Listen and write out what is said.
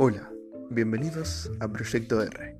Hola, bienvenidos a Proyecto R.